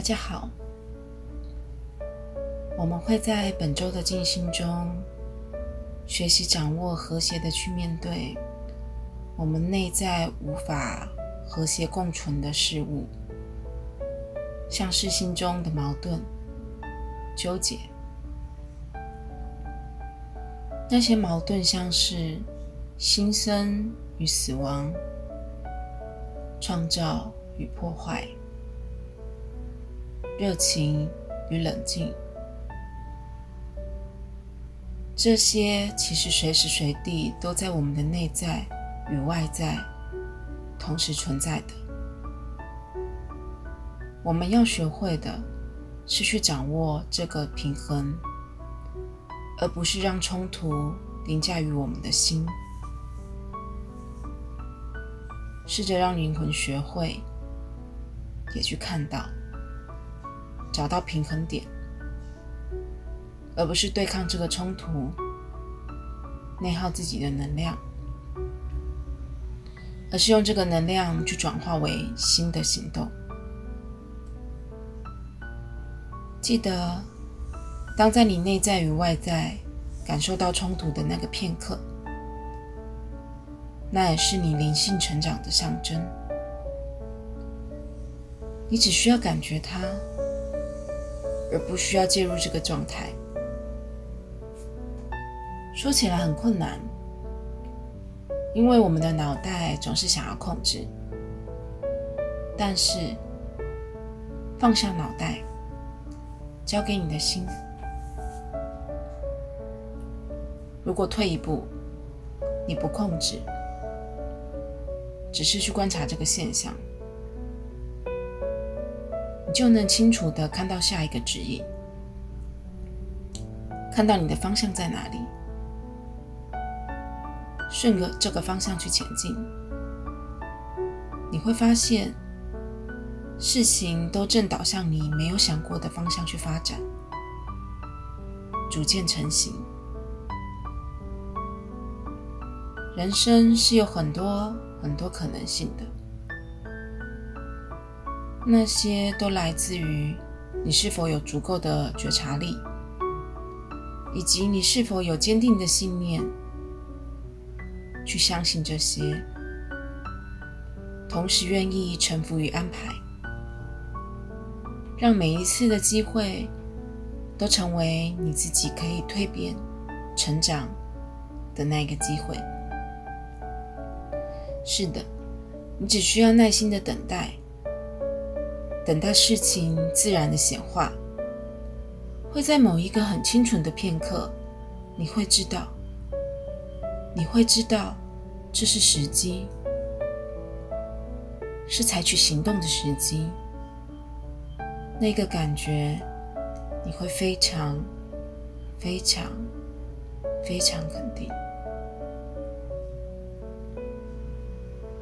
大家好，我们会在本周的静心中学习掌握和谐的去面对我们内在无法和谐共存的事物，像是心中的矛盾、纠结。那些矛盾像是新生与死亡、创造与破坏。热情与冷静，这些其实随时随地都在我们的内在与外在同时存在的。我们要学会的是去掌握这个平衡，而不是让冲突凌驾于我们的心。试着让灵魂学会，也去看到。找到平衡点，而不是对抗这个冲突，内耗自己的能量，而是用这个能量去转化为新的行动。记得，当在你内在与外在感受到冲突的那个片刻，那也是你灵性成长的象征。你只需要感觉它。而不需要介入这个状态。说起来很困难，因为我们的脑袋总是想要控制。但是，放下脑袋，交给你的心。如果退一步，你不控制，只是去观察这个现象。你就能清楚的看到下一个指引，看到你的方向在哪里，顺着这个方向去前进，你会发现事情都正导向你没有想过的方向去发展，逐渐成型。人生是有很多很多可能性的。那些都来自于你是否有足够的觉察力，以及你是否有坚定的信念去相信这些，同时愿意臣服于安排，让每一次的机会都成为你自己可以蜕变、成长的那个机会。是的，你只需要耐心的等待。等待事情自然的显化，会在某一个很清楚的片刻，你会知道，你会知道这是时机，是采取行动的时机。那个感觉，你会非常、非常、非常肯定。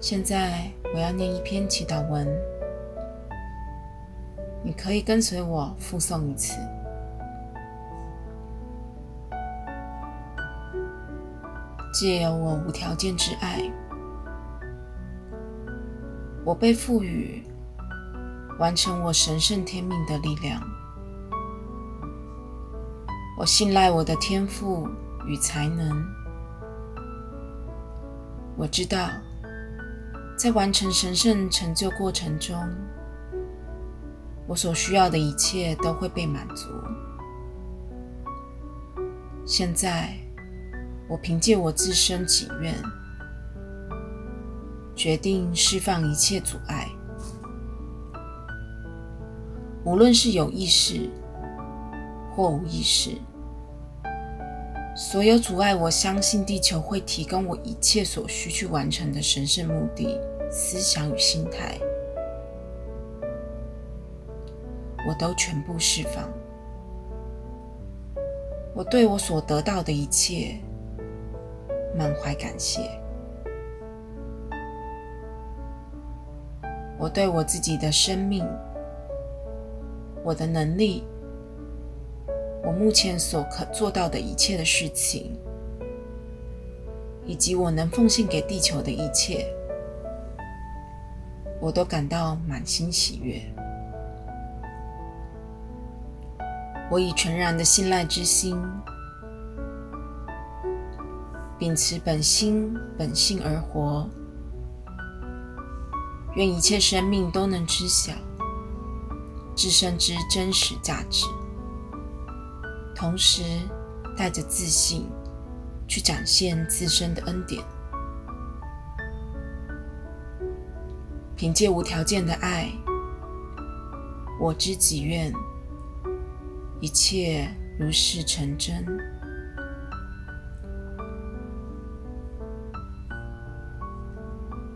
现在我要念一篇祈祷文。你可以跟随我复诵一次。借由我无条件之爱，我被赋予完成我神圣天命的力量。我信赖我的天赋与才能。我知道，在完成神圣成就过程中。我所需要的一切都会被满足。现在，我凭借我自身己愿，决定释放一切阻碍，无论是有意识或无意识，所有阻碍我相信地球会提供我一切所需去完成的神圣目的、思想与心态。我都全部释放。我对我所得到的一切满怀感谢。我对我自己的生命、我的能力、我目前所可做到的一切的事情，以及我能奉献给地球的一切，我都感到满心喜悦。我以全然的信赖之心，秉持本心本性而活。愿一切生命都能知晓自身之真实价值，同时带着自信去展现自身的恩典，凭借无条件的爱，我知己愿，一切如是成真。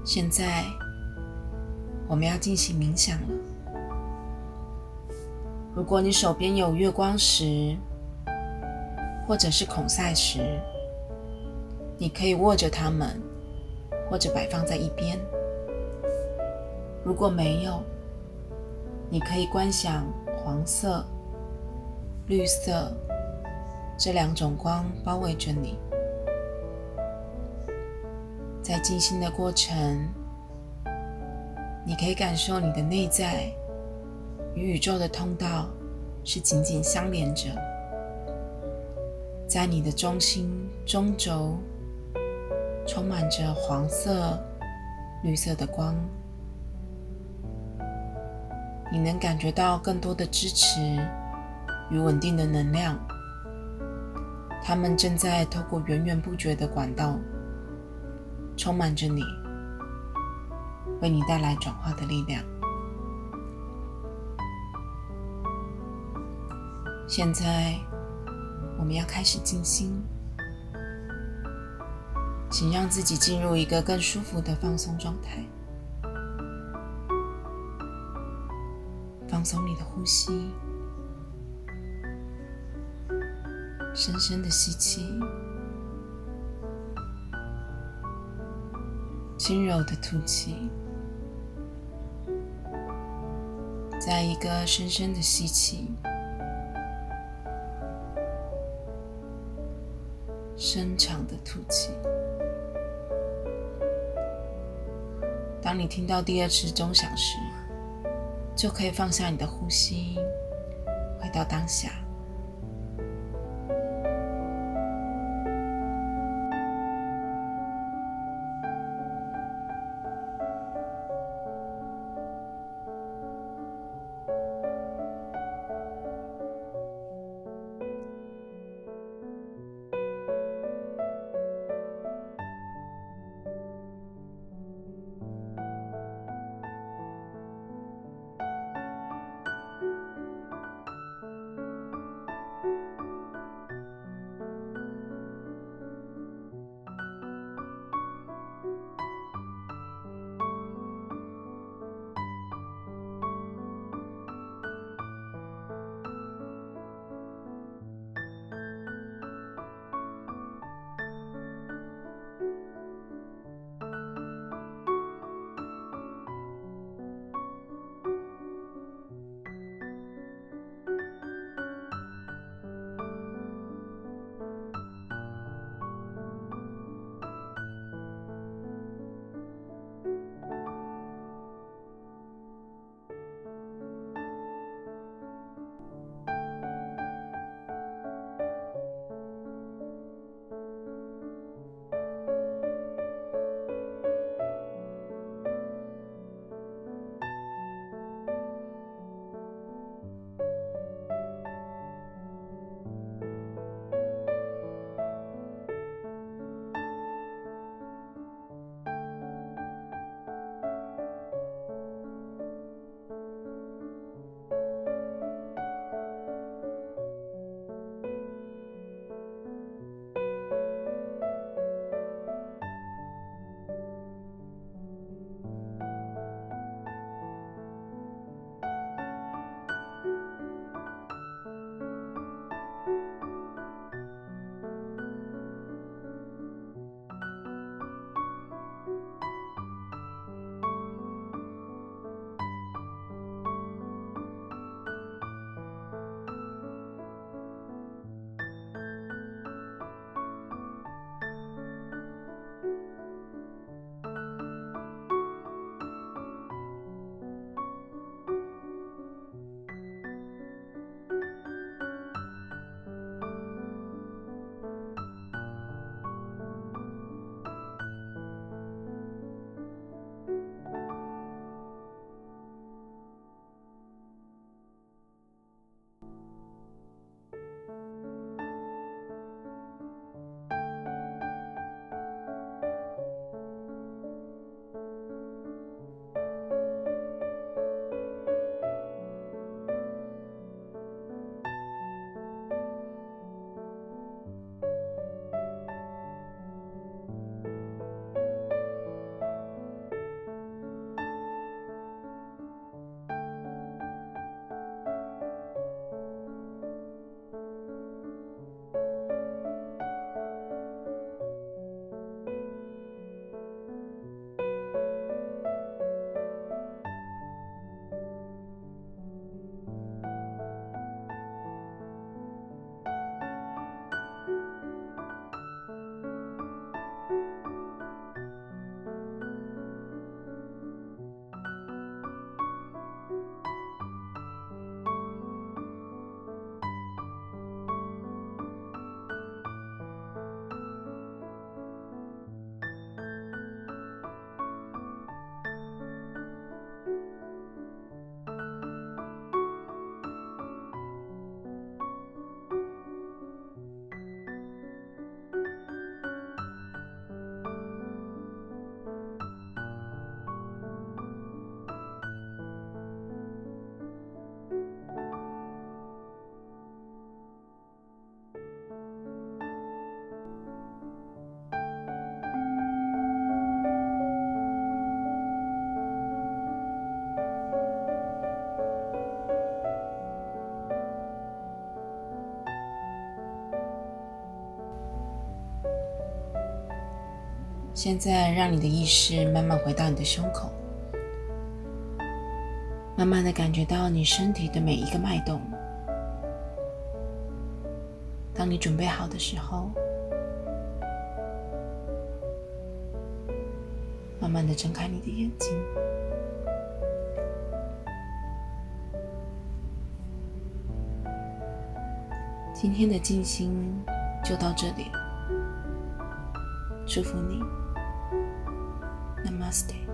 现在。我们要进行冥想了。如果你手边有月光石，或者是孔塞石，你可以握着它们，或者摆放在一边。如果没有，你可以观想黄色、绿色这两种光包围着你，在静心的过程。你可以感受你的内在与宇宙的通道是紧紧相连着，在你的中心中轴充满着黄色、绿色的光，你能感觉到更多的支持与稳定的能量，它们正在透过源源不绝的管道充满着你。为你带来转化的力量。现在，我们要开始静心，请让自己进入一个更舒服的放松状态，放松你的呼吸，深深的吸气，轻柔的吐气。再一个深深的吸气，深长的吐气。当你听到第二次钟响时，就可以放下你的呼吸，回到当下。现在，让你的意识慢慢回到你的胸口，慢慢的感觉到你身体的每一个脉动。当你准备好的时候，慢慢的睁开你的眼睛。今天的静心就到这里，祝福你。Namaste.